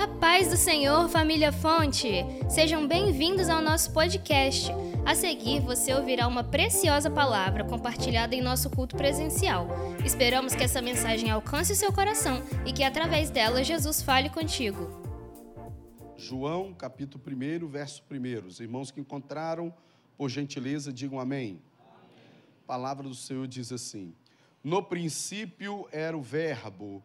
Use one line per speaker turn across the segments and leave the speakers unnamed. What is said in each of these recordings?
A paz do Senhor, família Fonte! Sejam bem-vindos ao nosso podcast. A seguir, você ouvirá uma preciosa palavra compartilhada em nosso culto presencial. Esperamos que essa mensagem alcance o seu coração e que, através dela, Jesus fale contigo.
João, capítulo 1, verso 1. Os irmãos que encontraram, por gentileza, digam amém. A palavra do Senhor diz assim: No princípio era o Verbo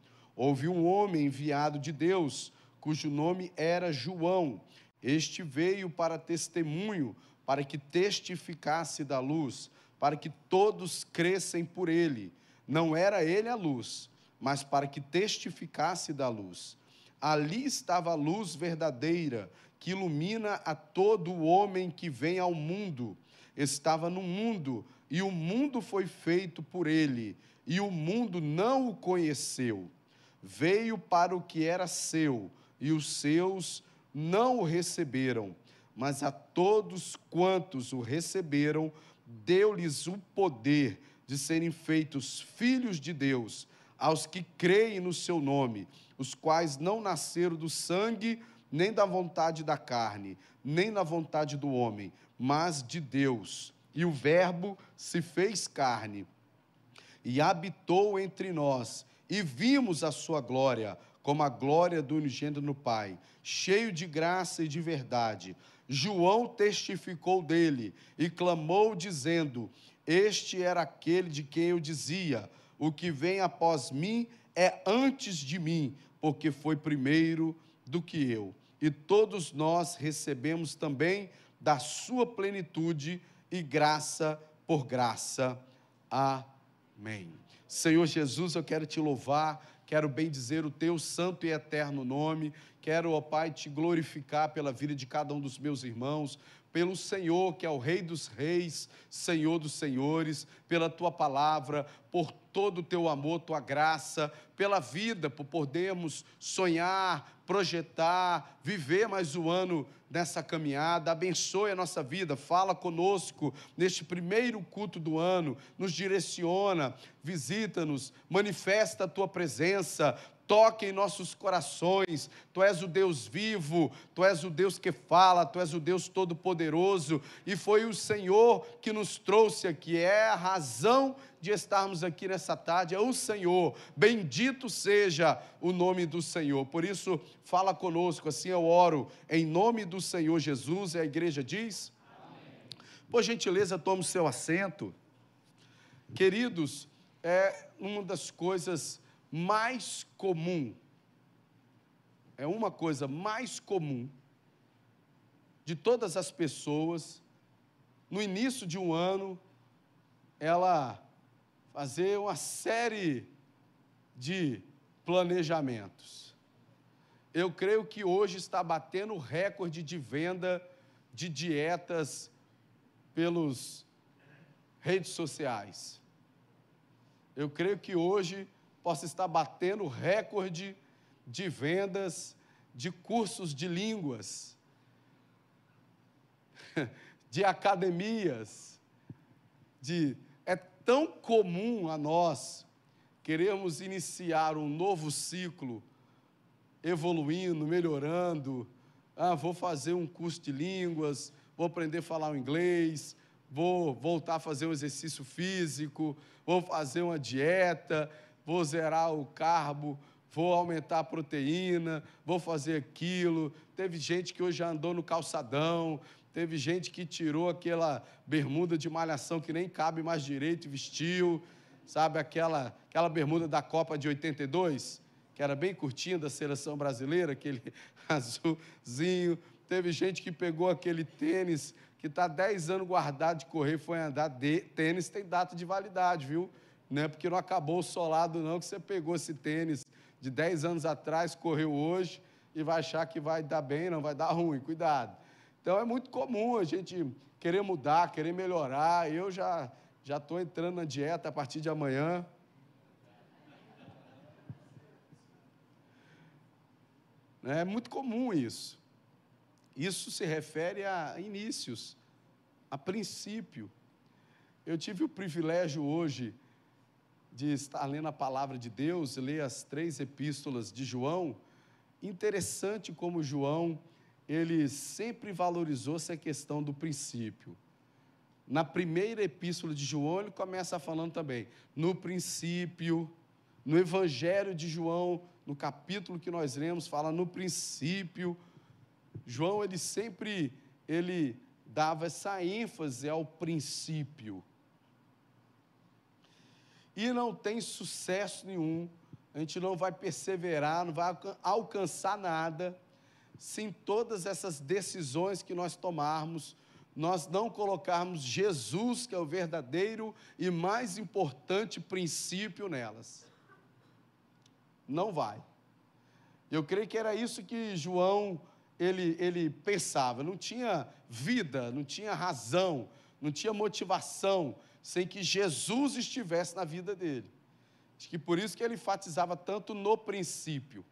Houve um homem enviado de Deus, cujo nome era João. Este veio para testemunho, para que testificasse da luz, para que todos crescem por ele. Não era ele a luz, mas para que testificasse da luz. Ali estava a luz verdadeira, que ilumina a todo o homem que vem ao mundo. Estava no mundo, e o mundo foi feito por ele, e o mundo não o conheceu veio para o que era seu, e os seus não o receberam, mas a todos quantos o receberam, deu-lhes o poder de serem feitos filhos de Deus, aos que creem no seu nome, os quais não nasceram do sangue, nem da vontade da carne, nem da vontade do homem, mas de Deus. E o Verbo se fez carne e habitou entre nós e vimos a sua glória, como a glória do unigênito no Pai, cheio de graça e de verdade. João testificou dele e clamou, dizendo: Este era aquele de quem eu dizia: O que vem após mim é antes de mim, porque foi primeiro do que eu. E todos nós recebemos também da sua plenitude e graça por graça. Amém. Senhor Jesus, eu quero te louvar, quero bendizer o teu santo e eterno nome, quero, ó Pai, te glorificar pela vida de cada um dos meus irmãos, pelo Senhor, que é o Rei dos Reis, Senhor dos Senhores, pela tua palavra, por todo o teu amor, tua graça, pela vida, por podermos sonhar, projetar, viver mais um ano nessa caminhada. Abençoe a nossa vida, fala conosco neste primeiro culto do ano, nos direciona, visita-nos, manifesta a tua presença, toque em nossos corações. Tu és o Deus vivo, tu és o Deus que fala, tu és o Deus todo-poderoso, e foi o Senhor que nos trouxe aqui, é a razão de estarmos aqui nessa tarde, é o Senhor. Bendito seja o nome do Senhor. Por isso, fala conosco, assim eu oro, em nome do Senhor Jesus, e a igreja diz. Amém. Por gentileza, tome o seu assento. Queridos, é uma das coisas mais comum, é uma coisa mais comum de todas as pessoas, no início de um ano, ela fazer uma série de planejamentos. Eu creio que hoje está batendo recorde de venda de dietas pelos redes sociais. Eu creio que hoje possa estar batendo recorde de vendas de cursos de línguas, de academias, de é tão comum a nós queremos iniciar um novo ciclo, evoluindo, melhorando. Ah, vou fazer um curso de línguas, vou aprender a falar o inglês, vou voltar a fazer um exercício físico, vou fazer uma dieta vou zerar o carbo, vou aumentar a proteína, vou fazer aquilo. Teve gente que hoje andou no calçadão, teve gente que tirou aquela bermuda de malhação que nem cabe mais direito e vestiu, sabe aquela, aquela bermuda da Copa de 82, que era bem curtinha da seleção brasileira, aquele azulzinho. Teve gente que pegou aquele tênis que está 10 anos guardado de correr, foi andar. De, tênis tem data de validade, viu? Não é porque não acabou o solado, não, que você pegou esse tênis de 10 anos atrás, correu hoje, e vai achar que vai dar bem, não vai dar ruim. Cuidado. Então é muito comum a gente querer mudar, querer melhorar. Eu já já estou entrando na dieta a partir de amanhã. É muito comum isso. Isso se refere a inícios, a princípio. Eu tive o privilégio hoje de estar lendo a palavra de Deus, ler as três epístolas de João. Interessante como João, ele sempre valorizou essa questão do princípio. Na primeira epístola de João, ele começa falando também, no princípio, no Evangelho de João, no capítulo que nós lemos, fala no princípio. João, ele sempre, ele dava essa ênfase ao princípio. E não tem sucesso nenhum, a gente não vai perseverar, não vai alcançar nada, se em todas essas decisões que nós tomarmos, nós não colocarmos Jesus, que é o verdadeiro e mais importante princípio nelas. Não vai. Eu creio que era isso que João ele, ele pensava. Não tinha vida, não tinha razão, não tinha motivação sem que Jesus estivesse na vida dele. Acho que por isso que ele enfatizava tanto no princípio.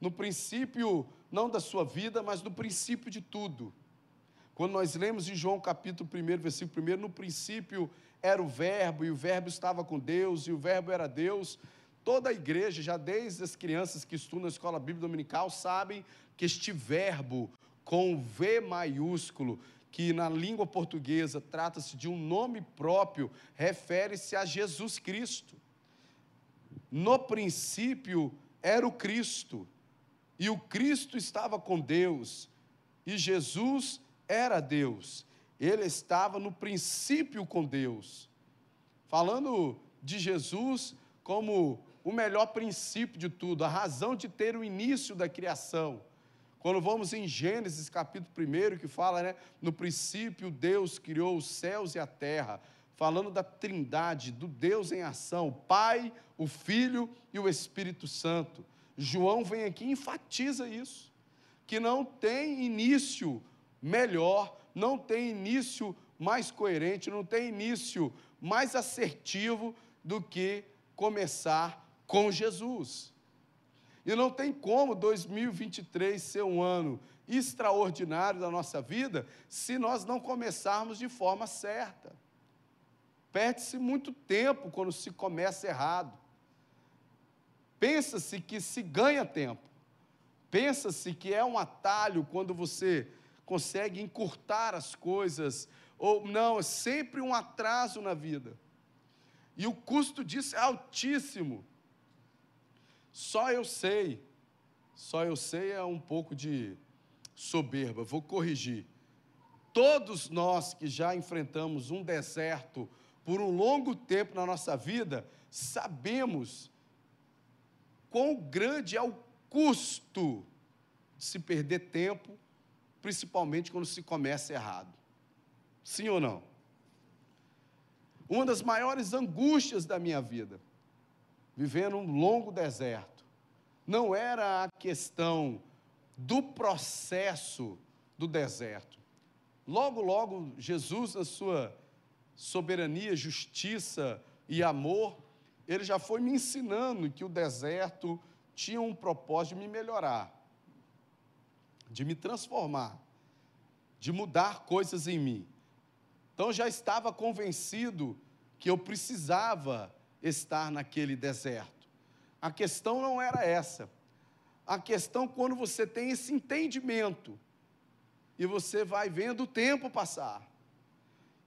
No princípio, não da sua vida, mas no princípio de tudo. Quando nós lemos em João capítulo 1, versículo 1, no princípio era o Verbo, e o Verbo estava com Deus, e o Verbo era Deus. Toda a igreja, já desde as crianças que estudam na escola bíblica dominical, sabem que este verbo com V maiúsculo que na língua portuguesa trata-se de um nome próprio, refere-se a Jesus Cristo. No princípio era o Cristo, e o Cristo estava com Deus, e Jesus era Deus. Ele estava no princípio com Deus. Falando de Jesus como o melhor princípio de tudo, a razão de ter o início da criação. Quando vamos em Gênesis capítulo 1, que fala, né, no princípio Deus criou os céus e a terra, falando da trindade, do Deus em ação, o Pai, o Filho e o Espírito Santo. João vem aqui e enfatiza isso, que não tem início melhor, não tem início mais coerente, não tem início mais assertivo do que começar com Jesus. E não tem como 2023 ser um ano extraordinário da nossa vida se nós não começarmos de forma certa. Perde-se muito tempo quando se começa errado. Pensa-se que se ganha tempo. Pensa-se que é um atalho quando você consegue encurtar as coisas, ou não, é sempre um atraso na vida. E o custo disso é altíssimo. Só eu sei, só eu sei é um pouco de soberba, vou corrigir. Todos nós que já enfrentamos um deserto por um longo tempo na nossa vida, sabemos quão grande é o custo de se perder tempo, principalmente quando se começa errado. Sim ou não? Uma das maiores angústias da minha vida vivendo um longo deserto. Não era a questão do processo do deserto. Logo, logo, Jesus, na sua soberania, justiça e amor, ele já foi me ensinando que o deserto tinha um propósito de me melhorar, de me transformar, de mudar coisas em mim. Então já estava convencido que eu precisava estar naquele deserto. A questão não era essa. A questão quando você tem esse entendimento e você vai vendo o tempo passar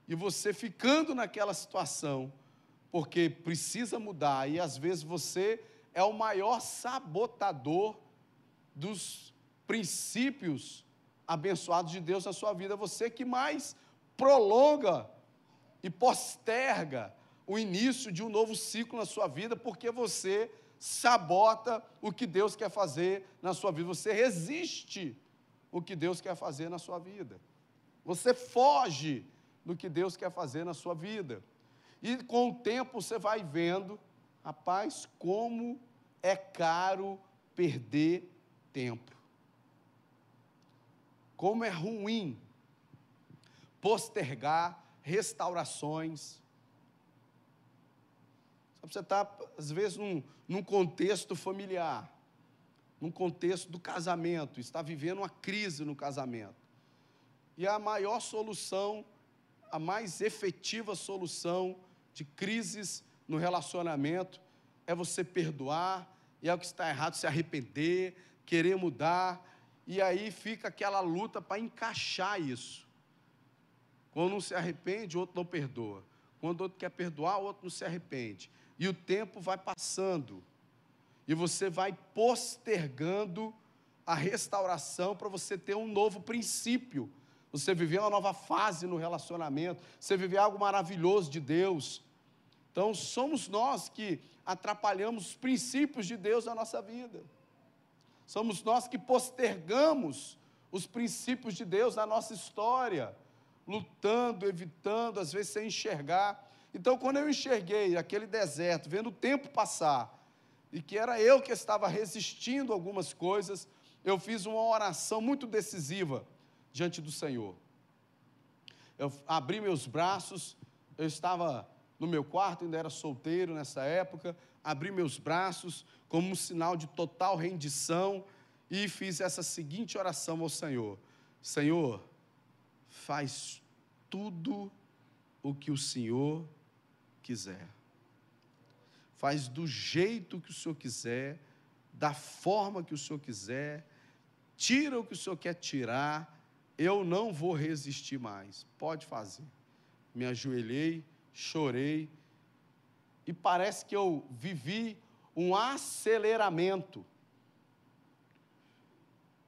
e você ficando naquela situação, porque precisa mudar e às vezes você é o maior sabotador dos princípios abençoados de Deus na sua vida, você que mais prolonga e posterga o início de um novo ciclo na sua vida, porque você sabota o que Deus quer fazer na sua vida, você resiste o que Deus quer fazer na sua vida, você foge do que Deus quer fazer na sua vida, e com o tempo você vai vendo, rapaz, como é caro perder tempo. como é ruim postergar restaurações. Você está, às vezes, num, num contexto familiar, num contexto do casamento, está vivendo uma crise no casamento. E a maior solução, a mais efetiva solução de crises no relacionamento é você perdoar, e é o que está errado, se arrepender, querer mudar, e aí fica aquela luta para encaixar isso. Quando um se arrepende, o outro não perdoa. Quando o outro quer perdoar, o outro não se arrepende. E o tempo vai passando. E você vai postergando a restauração para você ter um novo princípio. Você viver uma nova fase no relacionamento. Você viver algo maravilhoso de Deus. Então, somos nós que atrapalhamos os princípios de Deus na nossa vida. Somos nós que postergamos os princípios de Deus na nossa história lutando, evitando, às vezes sem enxergar. Então, quando eu enxerguei aquele deserto, vendo o tempo passar, e que era eu que estava resistindo algumas coisas, eu fiz uma oração muito decisiva diante do Senhor. Eu abri meus braços, eu estava no meu quarto, ainda era solteiro nessa época, abri meus braços como um sinal de total rendição e fiz essa seguinte oração ao Senhor: Senhor, faz tudo o que o Senhor quiser. Faz do jeito que o Senhor quiser, da forma que o Senhor quiser, tira o que o Senhor quer tirar, eu não vou resistir mais. Pode fazer. Me ajoelhei, chorei, e parece que eu vivi um aceleramento.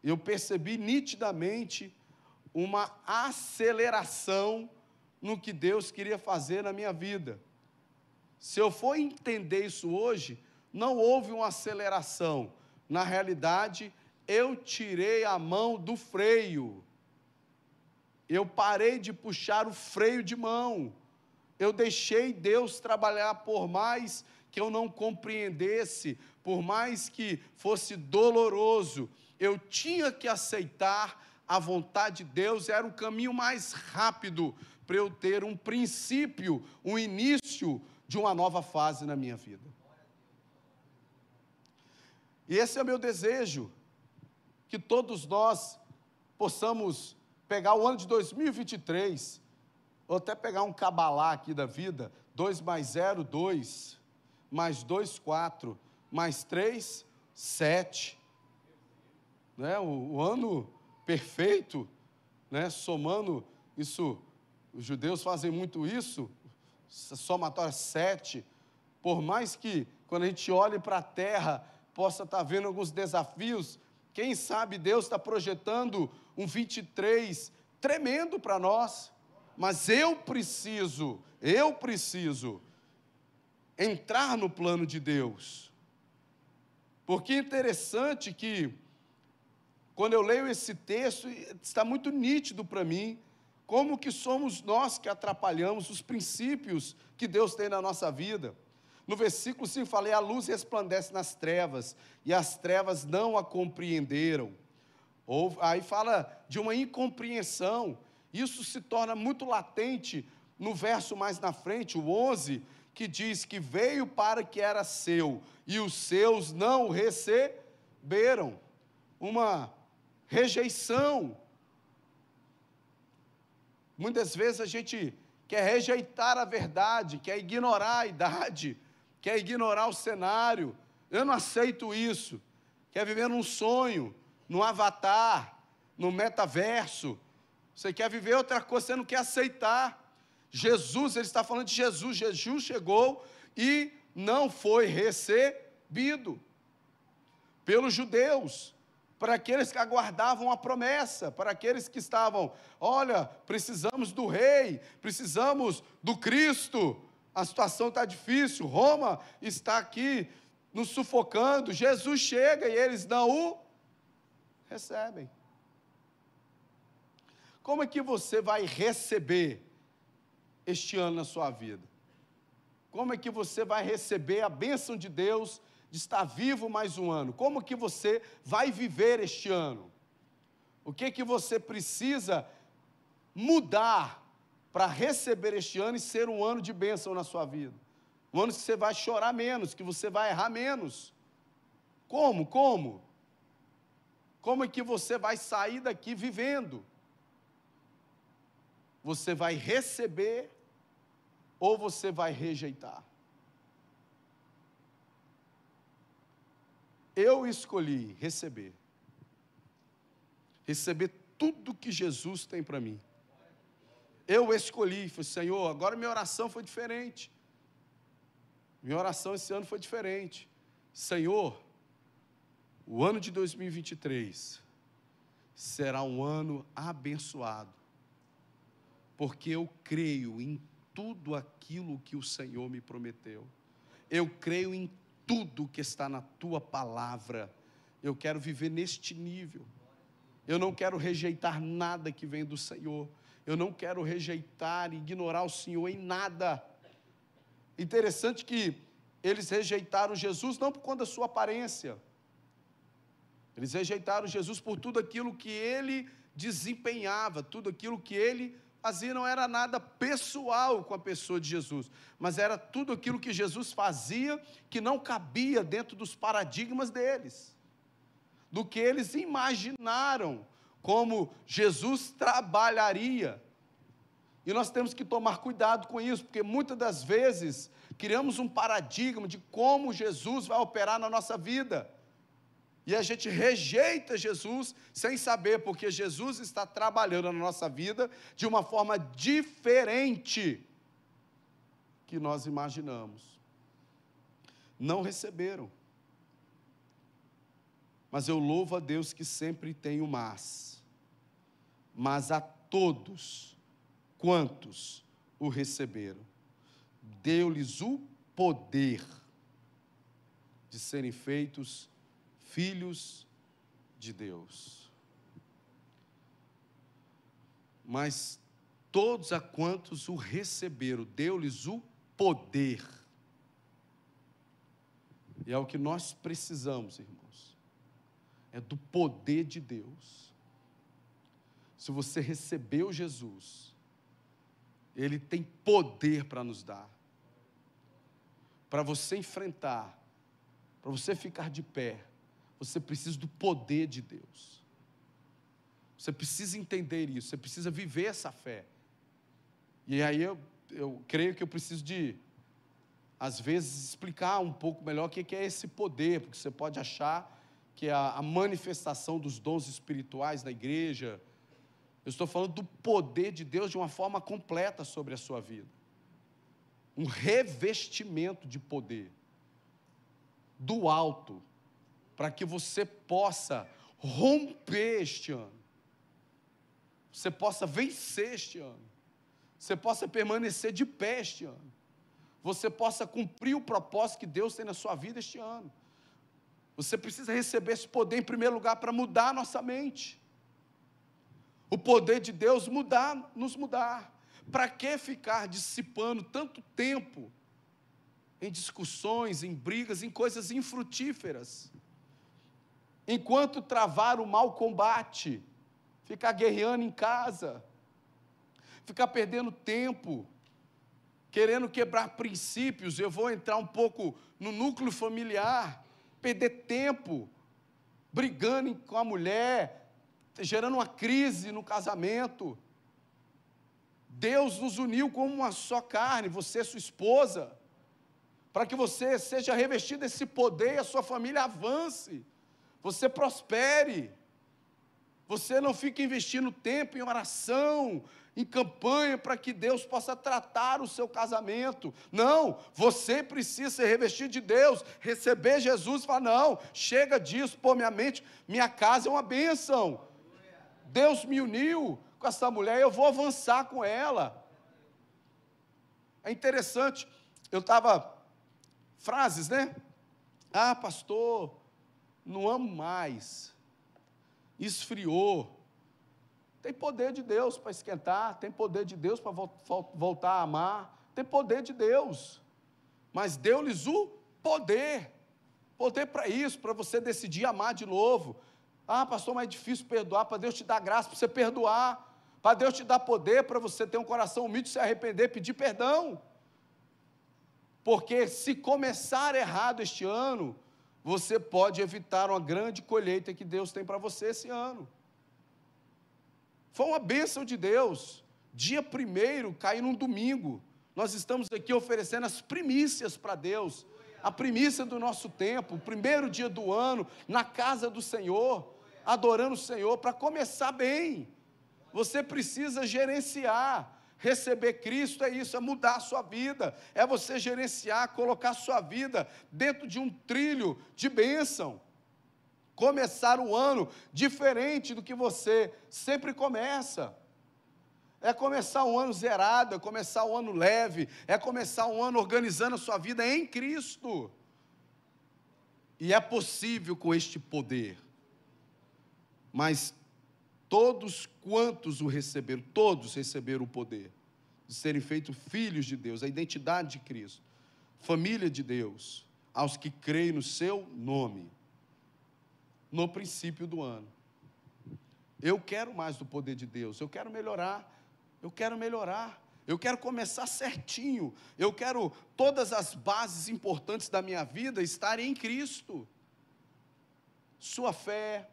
Eu percebi nitidamente uma aceleração no que Deus queria fazer na minha vida. Se eu for entender isso hoje, não houve uma aceleração. Na realidade, eu tirei a mão do freio. Eu parei de puxar o freio de mão. Eu deixei Deus trabalhar por mais que eu não compreendesse, por mais que fosse doloroso, eu tinha que aceitar a vontade de Deus era o caminho mais rápido para eu ter um princípio, um início de uma nova fase na minha vida. E esse é o meu desejo, que todos nós possamos pegar o ano de 2023, ou até pegar um cabalá aqui da vida, 2 mais 0, 2, mais 2, 4, mais 3, 7. Né? O, o ano perfeito, né? somando isso, os judeus fazem muito isso, somatória sete, por mais que quando a gente olhe para a terra, possa estar tá vendo alguns desafios, quem sabe Deus está projetando um 23 tremendo para nós, mas eu preciso, eu preciso entrar no plano de Deus. Porque é interessante que quando eu leio esse texto, está muito nítido para mim como que somos nós que atrapalhamos os princípios que Deus tem na nossa vida. No versículo 5 falei: a luz resplandece nas trevas, e as trevas não a compreenderam. Ou, aí fala de uma incompreensão. Isso se torna muito latente no verso mais na frente, o 11, que diz que veio para que era seu, e os seus não receberam. Uma rejeição. Muitas vezes a gente quer rejeitar a verdade, quer ignorar a idade, quer ignorar o cenário. Eu não aceito isso. Quer viver num sonho, num avatar, no metaverso. Você quer viver outra coisa, você não quer aceitar. Jesus, ele está falando de Jesus. Jesus chegou e não foi recebido pelos judeus para aqueles que aguardavam a promessa, para aqueles que estavam, olha, precisamos do rei, precisamos do Cristo, a situação está difícil, Roma está aqui nos sufocando, Jesus chega e eles não o recebem. Como é que você vai receber este ano na sua vida? Como é que você vai receber a bênção de Deus de estar vivo mais um ano. Como que você vai viver este ano? O que que você precisa mudar para receber este ano e ser um ano de bênção na sua vida? Um ano que você vai chorar menos, que você vai errar menos. Como? Como? Como é que você vai sair daqui vivendo? Você vai receber ou você vai rejeitar? Eu escolhi receber. Receber tudo que Jesus tem para mim. Eu escolhi, falei, Senhor, agora minha oração foi diferente. Minha oração esse ano foi diferente. Senhor, o ano de 2023 será um ano abençoado, porque eu creio em tudo aquilo que o Senhor me prometeu. Eu creio em tudo que está na tua palavra. Eu quero viver neste nível. Eu não quero rejeitar nada que vem do Senhor. Eu não quero rejeitar e ignorar o Senhor em nada. Interessante que eles rejeitaram Jesus não por conta da sua aparência. Eles rejeitaram Jesus por tudo aquilo que ele desempenhava, tudo aquilo que ele fazia não era nada pessoal com a pessoa de Jesus, mas era tudo aquilo que Jesus fazia que não cabia dentro dos paradigmas deles, do que eles imaginaram como Jesus trabalharia. E nós temos que tomar cuidado com isso, porque muitas das vezes criamos um paradigma de como Jesus vai operar na nossa vida. E a gente rejeita Jesus sem saber, porque Jesus está trabalhando na nossa vida de uma forma diferente que nós imaginamos. Não receberam. Mas eu louvo a Deus que sempre tem o mas. Mas a todos quantos o receberam, deu-lhes o poder de serem feitos filhos de Deus. Mas todos a quantos o receberam, deu-lhes o poder. E é o que nós precisamos, irmãos. É do poder de Deus. Se você recebeu Jesus, Ele tem poder para nos dar. Para você enfrentar, para você ficar de pé, você precisa do poder de Deus. Você precisa entender isso, você precisa viver essa fé. E aí eu, eu creio que eu preciso de, às vezes, explicar um pouco melhor o que é esse poder, porque você pode achar que é a, manifestação dos dons espirituais na igreja. Eu estou falando do poder de Deus de uma forma completa sobre a sua vida. Um revestimento de poder do alto para que você possa romper este ano, você possa vencer este ano, você possa permanecer de pé este ano, você possa cumprir o propósito que Deus tem na sua vida este ano. Você precisa receber esse poder em primeiro lugar para mudar a nossa mente. O poder de Deus mudar, nos mudar. Para que ficar dissipando tanto tempo em discussões, em brigas, em coisas infrutíferas? Enquanto travar o mau combate, ficar guerreando em casa, ficar perdendo tempo, querendo quebrar princípios. Eu vou entrar um pouco no núcleo familiar, perder tempo, brigando com a mulher, gerando uma crise no casamento. Deus nos uniu como uma só carne, você e sua esposa, para que você seja revestido desse poder e a sua família avance você prospere. Você não fique investindo tempo em oração, em campanha para que Deus possa tratar o seu casamento. Não, você precisa ser revestido de Deus, receber Jesus e falar: não, chega disso, pô, minha mente, minha casa é uma bênção. Deus me uniu com essa mulher, eu vou avançar com ela. É interessante, eu estava, frases, né? Ah, pastor, não amo mais, esfriou. Tem poder de Deus para esquentar, tem poder de Deus para voltar a amar, tem poder de Deus, mas deu-lhes o poder, poder para isso, para você decidir amar de novo. Ah, pastor, mas é difícil perdoar, para Deus te dar graça para você perdoar, para Deus te dar poder para você ter um coração humilde, se arrepender, pedir perdão. Porque se começar errado este ano, você pode evitar uma grande colheita que Deus tem para você esse ano. Foi uma bênção de Deus. Dia primeiro, caiu num domingo. Nós estamos aqui oferecendo as primícias para Deus. A primícia do nosso tempo, o primeiro dia do ano, na casa do Senhor, adorando o Senhor, para começar bem. Você precisa gerenciar. Receber Cristo é isso, é mudar a sua vida, é você gerenciar, colocar a sua vida dentro de um trilho de bênção. Começar o ano diferente do que você sempre começa. É começar um ano zerado, é começar um ano leve, é começar um ano organizando a sua vida em Cristo. E é possível com este poder. Mas Todos quantos o receberam, todos receberam o poder de serem feitos filhos de Deus, a identidade de Cristo, família de Deus, aos que creem no seu nome, no princípio do ano. Eu quero mais do poder de Deus, eu quero melhorar, eu quero melhorar, eu quero começar certinho, eu quero todas as bases importantes da minha vida estarem em Cristo. Sua fé,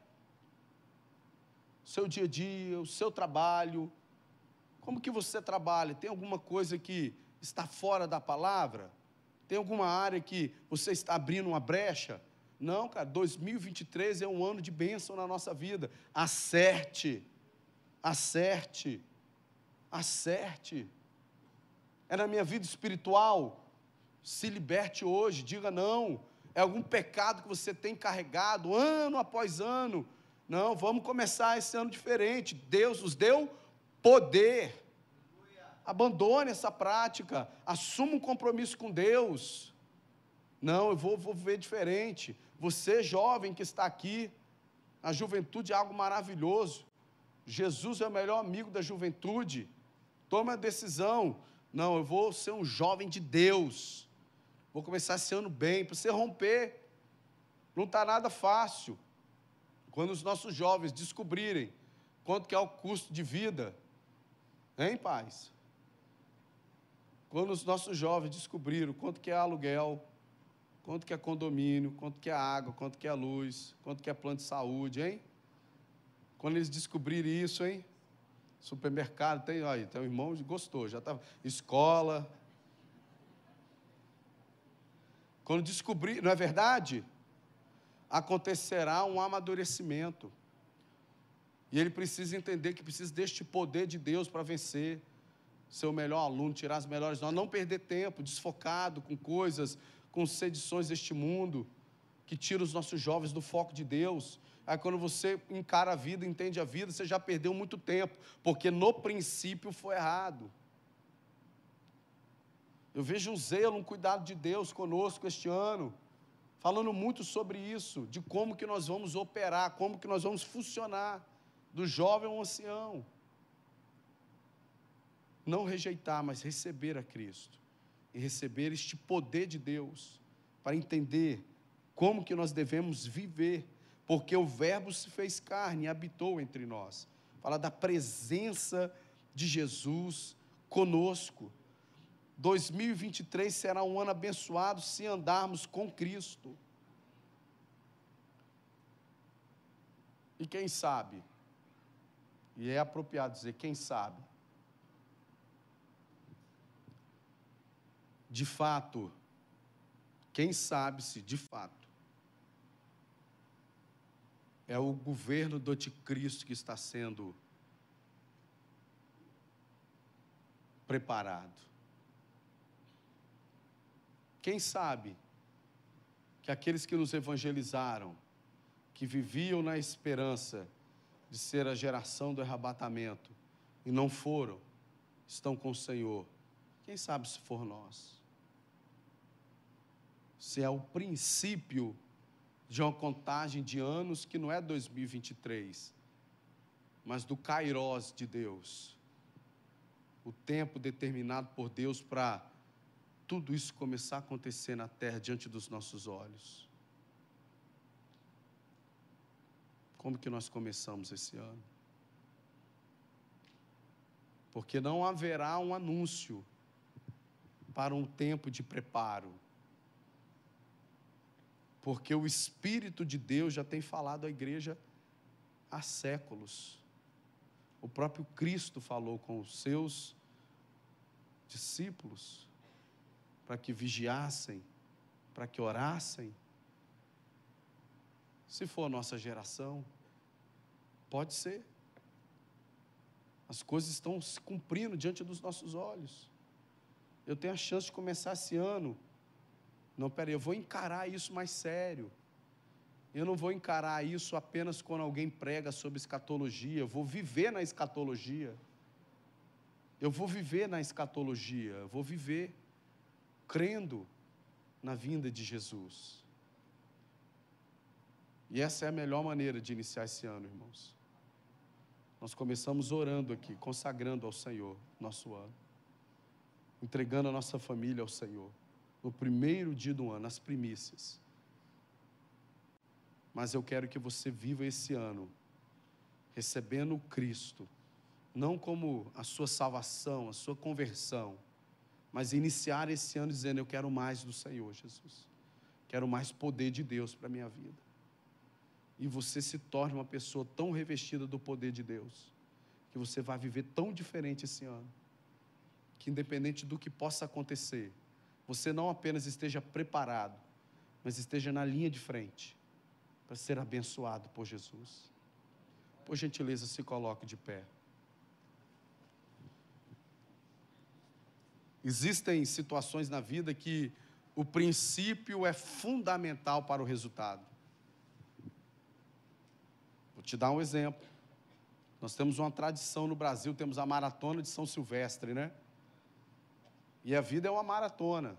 seu dia a dia, o seu trabalho. Como que você trabalha? Tem alguma coisa que está fora da palavra? Tem alguma área que você está abrindo uma brecha? Não, cara, 2023 é um ano de bênção na nossa vida. Acerte, acerte, acerte. É na minha vida espiritual. Se liberte hoje, diga não. É algum pecado que você tem carregado ano após ano não, vamos começar esse ano diferente. Deus nos deu poder. Abandone essa prática. Assuma um compromisso com Deus. Não, eu vou, vou viver diferente. Você, jovem que está aqui, a juventude é algo maravilhoso. Jesus é o melhor amigo da juventude. Tome a decisão. Não, eu vou ser um jovem de Deus. Vou começar esse ano bem, para você romper. Não está nada fácil. Quando os nossos jovens descobrirem quanto que é o custo de vida, hein, pais? Quando os nossos jovens descobriram quanto que é aluguel, quanto que é condomínio, quanto que é água, quanto que é luz, quanto que é plano de saúde, hein? Quando eles descobrirem isso, hein? Supermercado, tem, aí, tem um irmão que gostou, já estava. Escola. Quando descobrir, não é verdade? Acontecerá um amadurecimento. E ele precisa entender que precisa deste poder de Deus para vencer, ser o melhor aluno, tirar as melhores notas, não perder tempo desfocado com coisas, com sedições deste mundo, que tira os nossos jovens do foco de Deus. Aí quando você encara a vida, entende a vida, você já perdeu muito tempo, porque no princípio foi errado. Eu vejo um zelo, um cuidado de Deus conosco este ano falando muito sobre isso, de como que nós vamos operar, como que nós vamos funcionar, do jovem ao ancião. Não rejeitar, mas receber a Cristo e receber este poder de Deus para entender como que nós devemos viver, porque o Verbo se fez carne e habitou entre nós. Fala da presença de Jesus conosco. 2023 será um ano abençoado se andarmos com Cristo. E quem sabe, e é apropriado dizer, quem sabe, de fato, quem sabe se de fato é o governo do anticristo que está sendo preparado. Quem sabe que aqueles que nos evangelizaram, que viviam na esperança de ser a geração do arrebatamento e não foram, estão com o Senhor. Quem sabe se for nós? Se é o princípio de uma contagem de anos que não é 2023, mas do Kairós de Deus. O tempo determinado por Deus para tudo isso começar a acontecer na terra diante dos nossos olhos. Como que nós começamos esse ano? Porque não haverá um anúncio para um tempo de preparo. Porque o Espírito de Deus já tem falado à igreja há séculos. O próprio Cristo falou com os seus discípulos para que vigiassem, para que orassem. Se for a nossa geração, pode ser. As coisas estão se cumprindo diante dos nossos olhos. Eu tenho a chance de começar esse ano. Não, peraí, eu vou encarar isso mais sério. Eu não vou encarar isso apenas quando alguém prega sobre escatologia. Eu vou viver na escatologia. Eu vou viver na escatologia. Eu vou viver crendo na vinda de Jesus. E essa é a melhor maneira de iniciar esse ano, irmãos. Nós começamos orando aqui, consagrando ao Senhor nosso ano, entregando a nossa família ao Senhor, no primeiro dia do ano, as primícias. Mas eu quero que você viva esse ano recebendo Cristo, não como a sua salvação, a sua conversão, mas iniciar esse ano dizendo: Eu quero mais do Senhor, Jesus. Quero mais poder de Deus para a minha vida. E você se torne uma pessoa tão revestida do poder de Deus, que você vai viver tão diferente esse ano, que independente do que possa acontecer, você não apenas esteja preparado, mas esteja na linha de frente para ser abençoado por Jesus. Por gentileza, se coloque de pé. Existem situações na vida que o princípio é fundamental para o resultado. Vou te dar um exemplo. Nós temos uma tradição no Brasil, temos a maratona de São Silvestre, né? E a vida é uma maratona.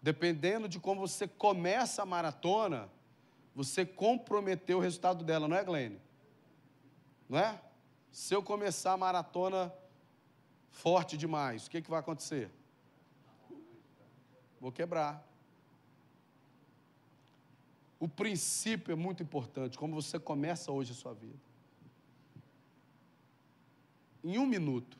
Dependendo de como você começa a maratona, você comprometeu o resultado dela, não é, Glenn? Não é? Se eu começar a maratona forte demais, o que, que vai acontecer? Vou quebrar. O princípio é muito importante, como você começa hoje a sua vida. Em um minuto,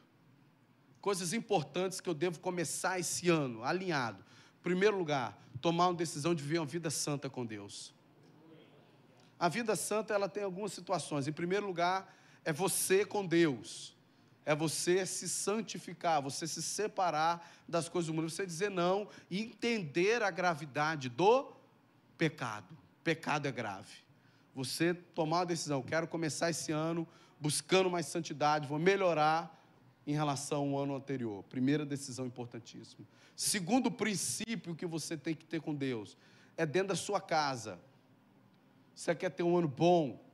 coisas importantes que eu devo começar esse ano, alinhado. Primeiro lugar, tomar uma decisão de viver uma vida santa com Deus. A vida santa, ela tem algumas situações. Em primeiro lugar, é você com Deus é você se santificar, você se separar das coisas do mundo, você dizer não e entender a gravidade do pecado. Pecado é grave. Você tomar uma decisão, quero começar esse ano buscando mais santidade, vou melhorar em relação ao ano anterior. Primeira decisão importantíssima. Segundo princípio que você tem que ter com Deus é dentro da sua casa. Você quer ter um ano bom,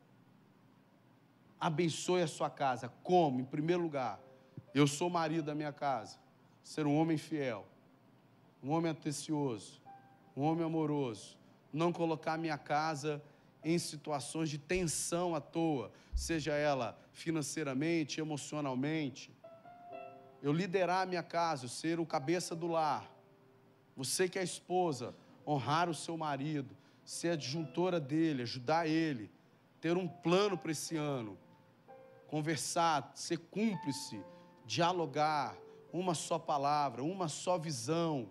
abençoe a sua casa. Como? Em primeiro lugar, eu sou marido da minha casa, ser um homem fiel, um homem atencioso, um homem amoroso, não colocar minha casa em situações de tensão à toa, seja ela financeiramente, emocionalmente. Eu liderar a minha casa, eu ser o cabeça do lar. Você que é esposa, honrar o seu marido, ser adjuntora dele, ajudar ele, ter um plano para esse ano conversar, ser cúmplice, dialogar, uma só palavra, uma só visão.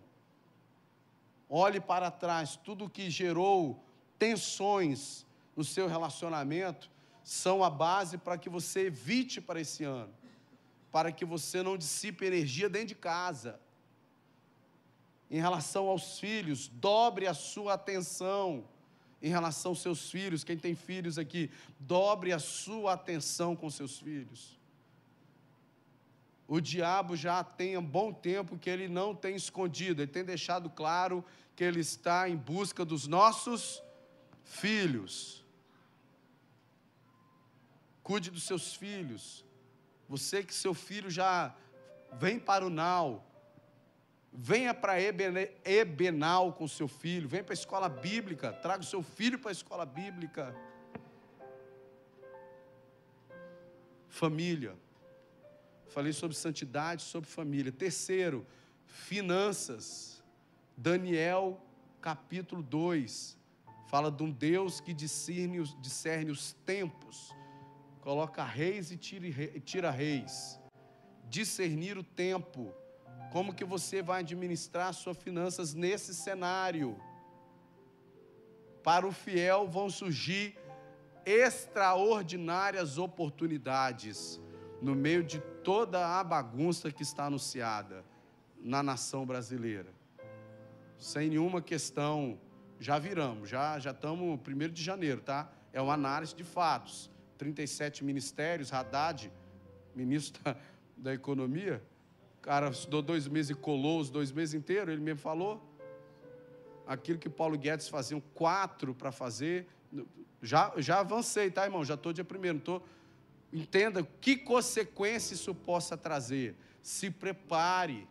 Olhe para trás, tudo que gerou tensões no seu relacionamento são a base para que você evite para esse ano, para que você não dissipe energia dentro de casa. Em relação aos filhos, dobre a sua atenção em relação aos seus filhos, quem tem filhos aqui, dobre a sua atenção com seus filhos. O diabo já tem um bom tempo que ele não tem escondido, ele tem deixado claro que ele está em busca dos nossos filhos. Cuide dos seus filhos. Você que seu filho já vem para o nau, Venha para Ebenal com seu filho, venha para a escola bíblica, traga o seu filho para a escola bíblica. Família. Falei sobre santidade, sobre família. Terceiro, finanças. Daniel capítulo 2 fala de um Deus que discerne os, discerne os tempos coloca reis e tira reis. Discernir o tempo. Como que você vai administrar suas finanças nesse cenário? Para o fiel vão surgir extraordinárias oportunidades no meio de toda a bagunça que está anunciada na nação brasileira. Sem nenhuma questão, já viramos, já já estamos 1 de janeiro, tá? É uma análise de fatos. 37 ministérios, Haddad, ministro da, da Economia, cara estudou dois meses e colou os dois meses inteiros, ele mesmo falou. Aquilo que Paulo Guedes faziam quatro para fazer. Já, já avancei, tá, irmão? Já estou dia primeiro, estou. Entenda que consequência isso possa trazer. Se prepare.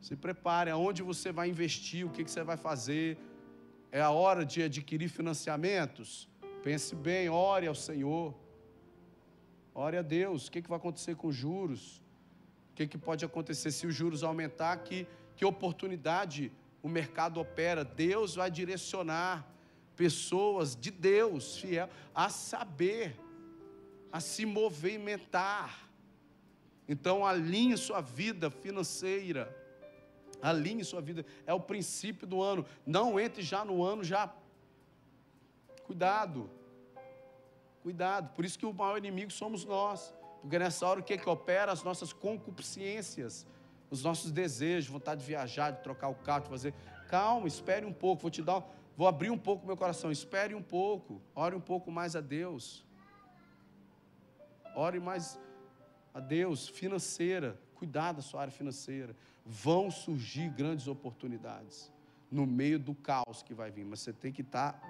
Se prepare. Aonde você vai investir, o que, que você vai fazer. É a hora de adquirir financiamentos. Pense bem, ore ao Senhor. Ore a Deus. O que, que vai acontecer com os juros? O que, que pode acontecer se os juros aumentar? Que, que oportunidade o mercado opera? Deus vai direcionar pessoas de Deus, fiel, a saber, a se movimentar. Então, alinhe sua vida financeira, alinhe sua vida, é o princípio do ano. Não entre já no ano, já. Cuidado, cuidado. Por isso que o maior inimigo somos nós. Porque nessa hora o que, é que opera? As nossas concupiscências, os nossos desejos, vontade de viajar, de trocar o carro, de fazer. Calma, espere um pouco, vou te dar Vou abrir um pouco meu coração. Espere um pouco. Ore um pouco mais a Deus. Ore mais a Deus. Financeira. Cuidado da sua área financeira. Vão surgir grandes oportunidades no meio do caos que vai vir. Mas você tem que estar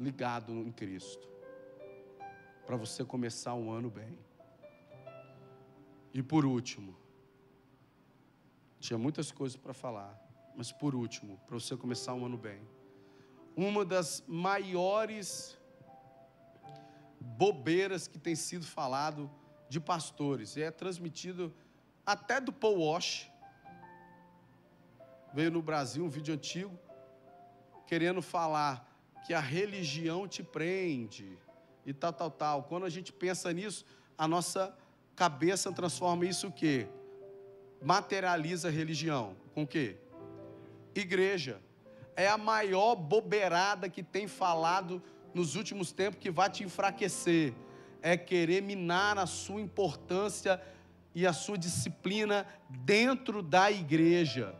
ligado em Cristo. Para você começar um ano bem. E por último, tinha muitas coisas para falar, mas por último, para você começar um ano bem uma das maiores bobeiras que tem sido falado de pastores. E é transmitido até do Paul Walsh. Veio no Brasil um vídeo antigo querendo falar que a religião te prende e tal, tal, tal. Quando a gente pensa nisso, a nossa cabeça transforma isso o quê? Materializa a religião. Com o quê? Igreja é a maior bobeirada que tem falado nos últimos tempos que vai te enfraquecer. É querer minar a sua importância e a sua disciplina dentro da igreja.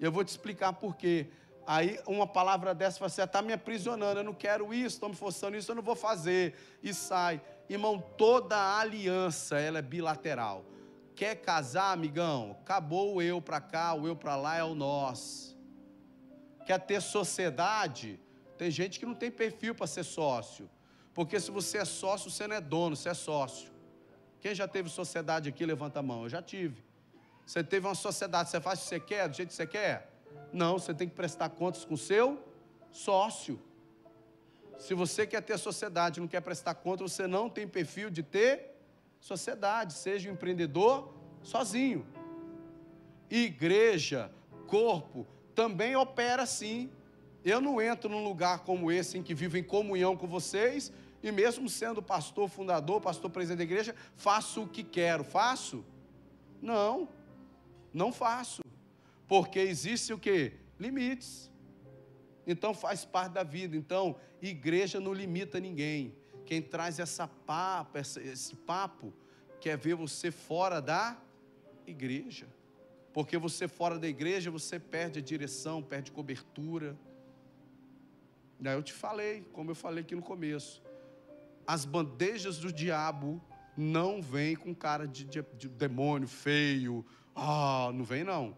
E eu vou te explicar por quê. Aí uma palavra dessa você está me aprisionando, eu não quero isso, estão me forçando isso, eu não vou fazer. E sai. Irmão, toda aliança ela é bilateral. Quer casar, amigão? Acabou o eu para cá, o eu para lá é o nós quer ter sociedade, tem gente que não tem perfil para ser sócio. Porque se você é sócio, você não é dono, você é sócio. Quem já teve sociedade aqui, levanta a mão. Eu já tive. Você teve uma sociedade, você faz o que você quer, do jeito que você quer? Não, você tem que prestar contas com o seu sócio. Se você quer ter sociedade, não quer prestar conta, você não tem perfil de ter sociedade. Seja um empreendedor sozinho. Igreja, corpo, também opera assim. Eu não entro num lugar como esse em que vivo em comunhão com vocês e mesmo sendo pastor fundador, pastor presidente da igreja, faço o que quero. Faço? Não. Não faço. Porque existe o que? Limites. Então faz parte da vida. Então, igreja não limita ninguém. Quem traz essa papo, esse papo, quer ver você fora da igreja. Porque você fora da igreja, você perde a direção, perde cobertura. Daí eu te falei, como eu falei aqui no começo. As bandejas do diabo não vêm com cara de, de, de demônio feio. Ah, não vem não.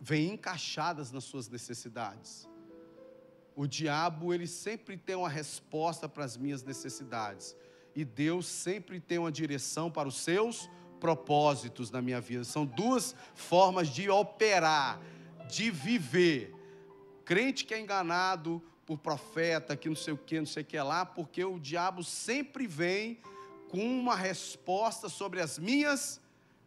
Vêm encaixadas nas suas necessidades. O diabo, ele sempre tem uma resposta para as minhas necessidades. E Deus sempre tem uma direção para os seus propósitos na minha vida. São duas formas de operar, de viver. Crente que é enganado por profeta, que não sei o que, não sei o que lá, porque o diabo sempre vem com uma resposta sobre as minhas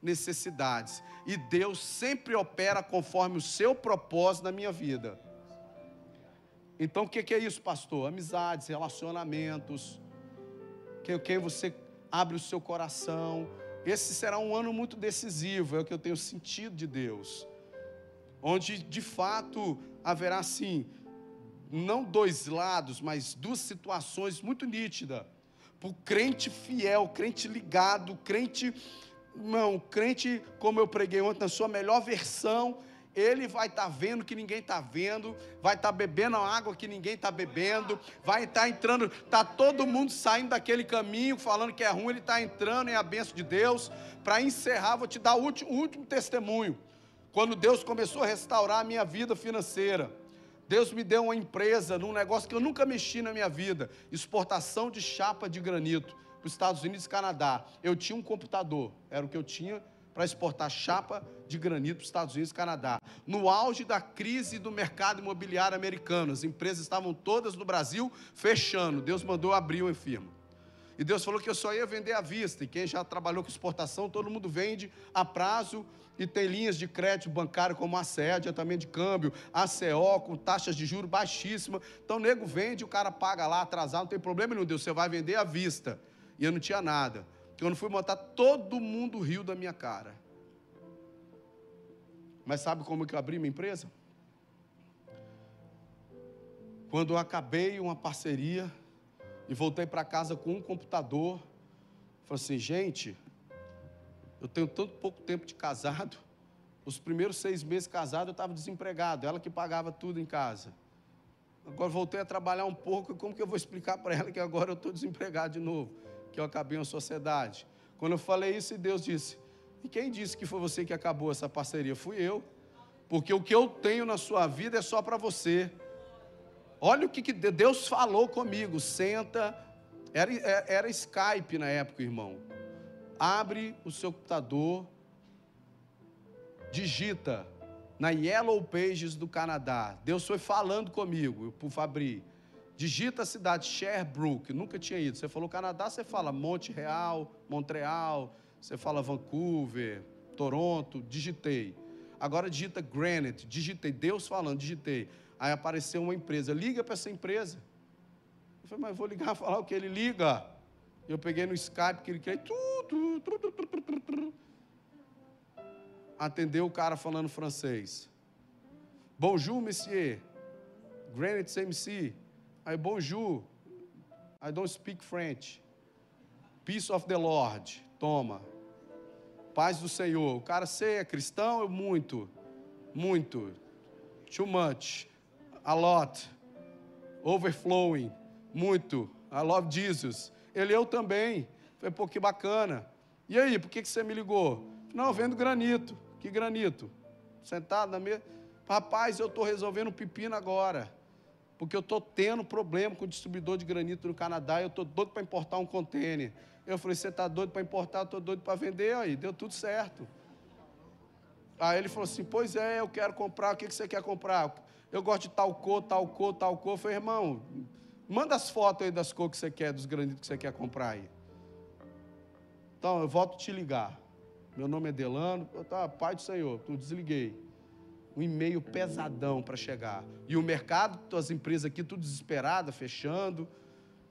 necessidades. E Deus sempre opera conforme o seu propósito na minha vida. Então o que é isso, pastor? Amizades, relacionamentos, quem, quem você abre o seu coração. Esse será um ano muito decisivo, é o que eu tenho sentido de Deus. Onde de fato haverá sim, não dois lados, mas duas situações muito nítidas. Para o crente fiel, crente ligado, crente, não, crente, como eu preguei ontem, na sua melhor versão, ele vai estar tá vendo que ninguém está vendo, vai estar tá bebendo a água que ninguém está bebendo, vai estar tá entrando, está todo mundo saindo daquele caminho, falando que é ruim, ele está entrando em a benção de Deus. Para encerrar, vou te dar o último, o último testemunho. Quando Deus começou a restaurar a minha vida financeira, Deus me deu uma empresa num negócio que eu nunca mexi na minha vida: exportação de chapa de granito para os Estados Unidos e Canadá. Eu tinha um computador, era o que eu tinha para exportar chapa de granito para os Estados Unidos e Canadá. No auge da crise do mercado imobiliário americano, as empresas estavam todas no Brasil fechando. Deus mandou abrir uma firma. E Deus falou que eu só ia vender à vista. E quem já trabalhou com exportação, todo mundo vende a prazo e tem linhas de crédito bancário como a CE, adiantamento de câmbio, ACO, com taxas de juros baixíssimas. Então o nego vende, o cara paga lá atrasado, não tem problema nenhum, Deus, você vai vender à vista. E eu não tinha nada. Quando fui montar, todo mundo riu da minha cara. Mas sabe como que eu abri minha empresa? Quando eu acabei uma parceria e voltei para casa com um computador, falei assim, gente, eu tenho tanto pouco tempo de casado. Os primeiros seis meses casado eu estava desempregado, ela que pagava tudo em casa. Agora voltei a trabalhar um pouco, como que eu vou explicar para ela que agora eu estou desempregado de novo? Que eu acabei uma sociedade. Quando eu falei isso, Deus disse: E quem disse que foi você que acabou essa parceria? Fui eu. Porque o que eu tenho na sua vida é só para você. Olha o que, que Deus falou comigo. Senta. Era, é, era Skype na época, irmão. Abre o seu computador, digita na Yellow Pages do Canadá. Deus foi falando comigo, por Fabri. Digita a cidade Sherbrooke, nunca tinha ido. Você falou Canadá, você fala Monte Real, Montreal, você fala Vancouver, Toronto, digitei. Agora digita Granite, digitei, Deus falando, digitei. Aí apareceu uma empresa, liga para essa empresa. Eu falei, mas vou ligar falar o que ele liga. Eu peguei no Skype que ele queria. Atendeu o cara falando francês. Bonjour, monsieur. Granite CMC. Aí, bonjour. I don't speak French. Peace of the Lord. Toma. Paz do Senhor. O cara, você é cristão? Muito. Muito. Too much. A lot. Overflowing. Muito. I love Jesus. Ele, eu também. Falei, pô, que bacana. E aí, por que, que você me ligou? Não, vendo granito. Que granito? Sentado na mesa. Rapaz, eu estou resolvendo um pepino agora porque eu estou tendo problema com o distribuidor de granito no Canadá eu estou doido para importar um contêiner. Eu falei, você está doido para importar, eu estou doido para vender, aí deu tudo certo. Aí ele falou assim, pois é, eu quero comprar, o que, que você quer comprar? Eu gosto de tal cor, tal cor, tal cor. Eu falei, irmão, manda as fotos aí das cores que você quer, dos granitos que você quer comprar aí. Então, eu volto te ligar. Meu nome é Delano, tá, Pai do Senhor, tu desliguei um e-mail pesadão para chegar. E o mercado, as empresas aqui, tudo desesperada, fechando,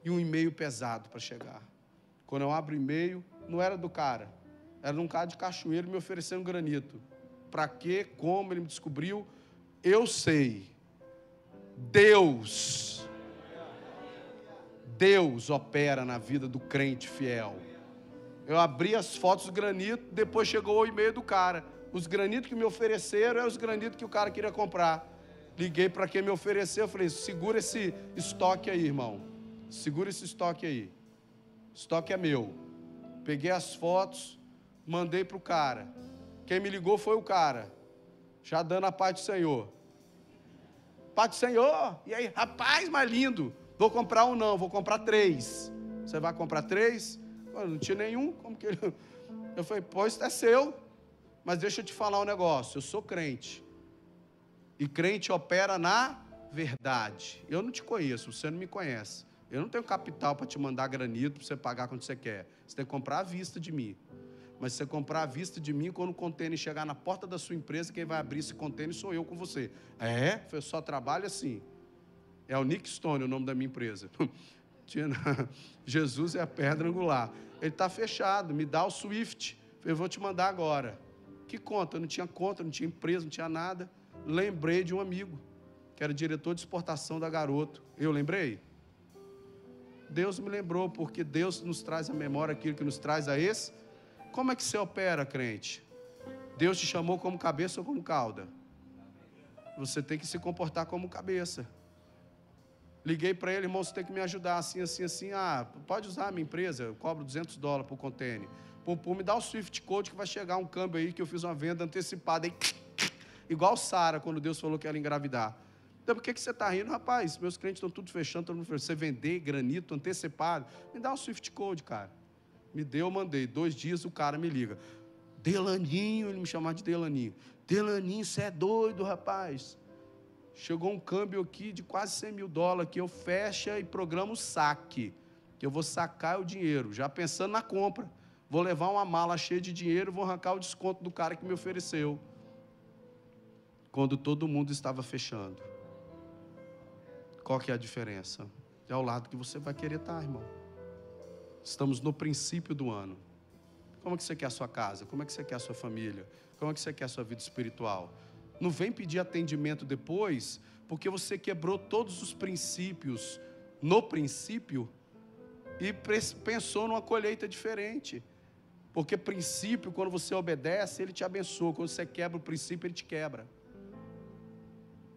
e um e-mail pesado para chegar. Quando eu abro o e-mail, não era do cara, era um cara de cachoeiro me oferecendo granito. Para quê? Como ele me descobriu? Eu sei. Deus. Deus opera na vida do crente fiel. Eu abri as fotos do granito, depois chegou o e-mail do cara os granitos que me ofereceram é os granitos que o cara queria comprar. Liguei para quem me ofereceu, falei: segura esse estoque aí, irmão. Segura esse estoque aí. Estoque é meu. Peguei as fotos, mandei para o cara. Quem me ligou foi o cara. Já dando a paz do Senhor. Paz do Senhor. E aí, rapaz, mais lindo. Vou comprar um não, vou comprar três. Você vai comprar três? Eu não tinha nenhum. Como que ele... Eu falei, pois é seu. Mas deixa eu te falar um negócio, eu sou crente. E crente opera na verdade. Eu não te conheço, você não me conhece. Eu não tenho capital para te mandar granito para você pagar quando você quer. Você tem que comprar à vista de mim. Mas se você comprar à vista de mim, quando o contêiner chegar na porta da sua empresa, quem vai abrir esse contêiner sou eu com você. É? Eu só trabalho assim. É o Nick Stone o nome da minha empresa. Jesus é a pedra angular. Ele está fechado, me dá o Swift. Eu vou te mandar agora. Que conta? Eu não tinha conta, não tinha empresa, não tinha nada. Lembrei de um amigo, que era diretor de exportação da Garoto. Eu lembrei? Deus me lembrou, porque Deus nos traz a memória aquilo que nos traz a esse. Como é que você opera, crente? Deus te chamou como cabeça ou como cauda? Você tem que se comportar como cabeça. Liguei para ele, irmão, você tem que me ajudar assim, assim, assim. Ah, pode usar a minha empresa, eu cobro 200 dólares por container. Pum, pum, me dá o Swift Code que vai chegar um câmbio aí que eu fiz uma venda antecipada. Aí, igual Sara, quando Deus falou que ela engravidar. Então, por que, que você está rindo? Rapaz, meus clientes estão tudo fechando, todo mundo fechando. Você vender granito antecipado, me dá o Swift Code, cara. Me deu, eu mandei. Dois dias o cara me liga. Delaninho, ele me chamava de Delaninho. Delaninho, você é doido, rapaz. Chegou um câmbio aqui de quase 100 mil dólares que eu fecha e programa o saque. Que eu vou sacar o dinheiro, já pensando na compra. Vou levar uma mala cheia de dinheiro, vou arrancar o desconto do cara que me ofereceu. Quando todo mundo estava fechando. Qual que é a diferença? É ao lado que você vai querer estar, irmão. Estamos no princípio do ano. Como é que você quer a sua casa? Como é que você quer a sua família? Como é que você quer a sua vida espiritual? Não vem pedir atendimento depois, porque você quebrou todos os princípios no princípio e pensou numa colheita diferente. Porque princípio, quando você obedece, ele te abençoa. Quando você quebra o princípio, ele te quebra.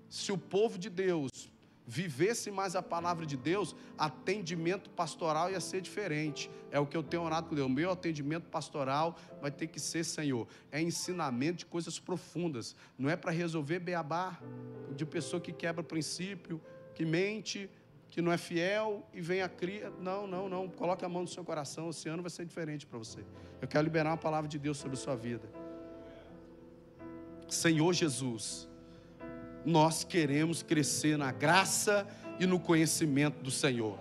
Se o povo de Deus vivesse mais a palavra de Deus, atendimento pastoral ia ser diferente. É o que eu tenho orado com Deus. Meu atendimento pastoral vai ter que ser, Senhor, é ensinamento de coisas profundas. Não é para resolver beabá de pessoa que quebra princípio, que mente, que não é fiel e vem a cria. Não, não, não. Coloque a mão no seu coração. Esse ano vai ser diferente para você. Eu quero liberar uma palavra de Deus sobre a sua vida. Senhor Jesus nós queremos crescer na graça e no conhecimento do Senhor.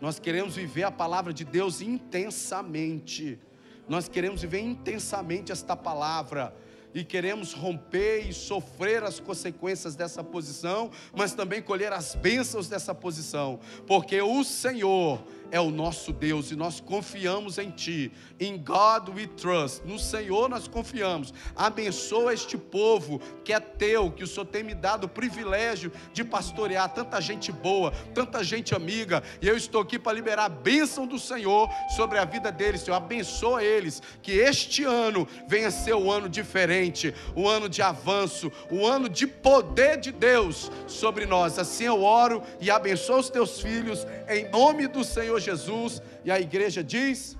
Nós queremos viver a palavra de Deus intensamente. Nós queremos viver intensamente esta palavra e queremos romper e sofrer as consequências dessa posição, mas também colher as bênçãos dessa posição, porque o Senhor é o nosso Deus e nós confiamos em Ti. In God we trust. No Senhor nós confiamos. Abençoa este povo que é Teu, que o Senhor tem me dado o privilégio de pastorear tanta gente boa, tanta gente amiga. E eu estou aqui para liberar a bênção do Senhor sobre a vida deles. Senhor, abençoa eles. Que este ano venha ser um ano diferente, um ano de avanço, um ano de poder de Deus sobre nós. Assim eu oro e abençoo os teus filhos em nome do Senhor Jesus. E a igreja diz: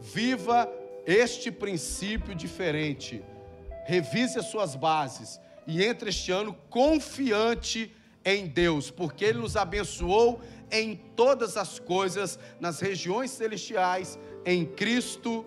Viva este princípio diferente. Revise as suas bases e entre este ano confiante em Deus, porque Ele nos abençoou em todas as coisas nas regiões celestiais em Cristo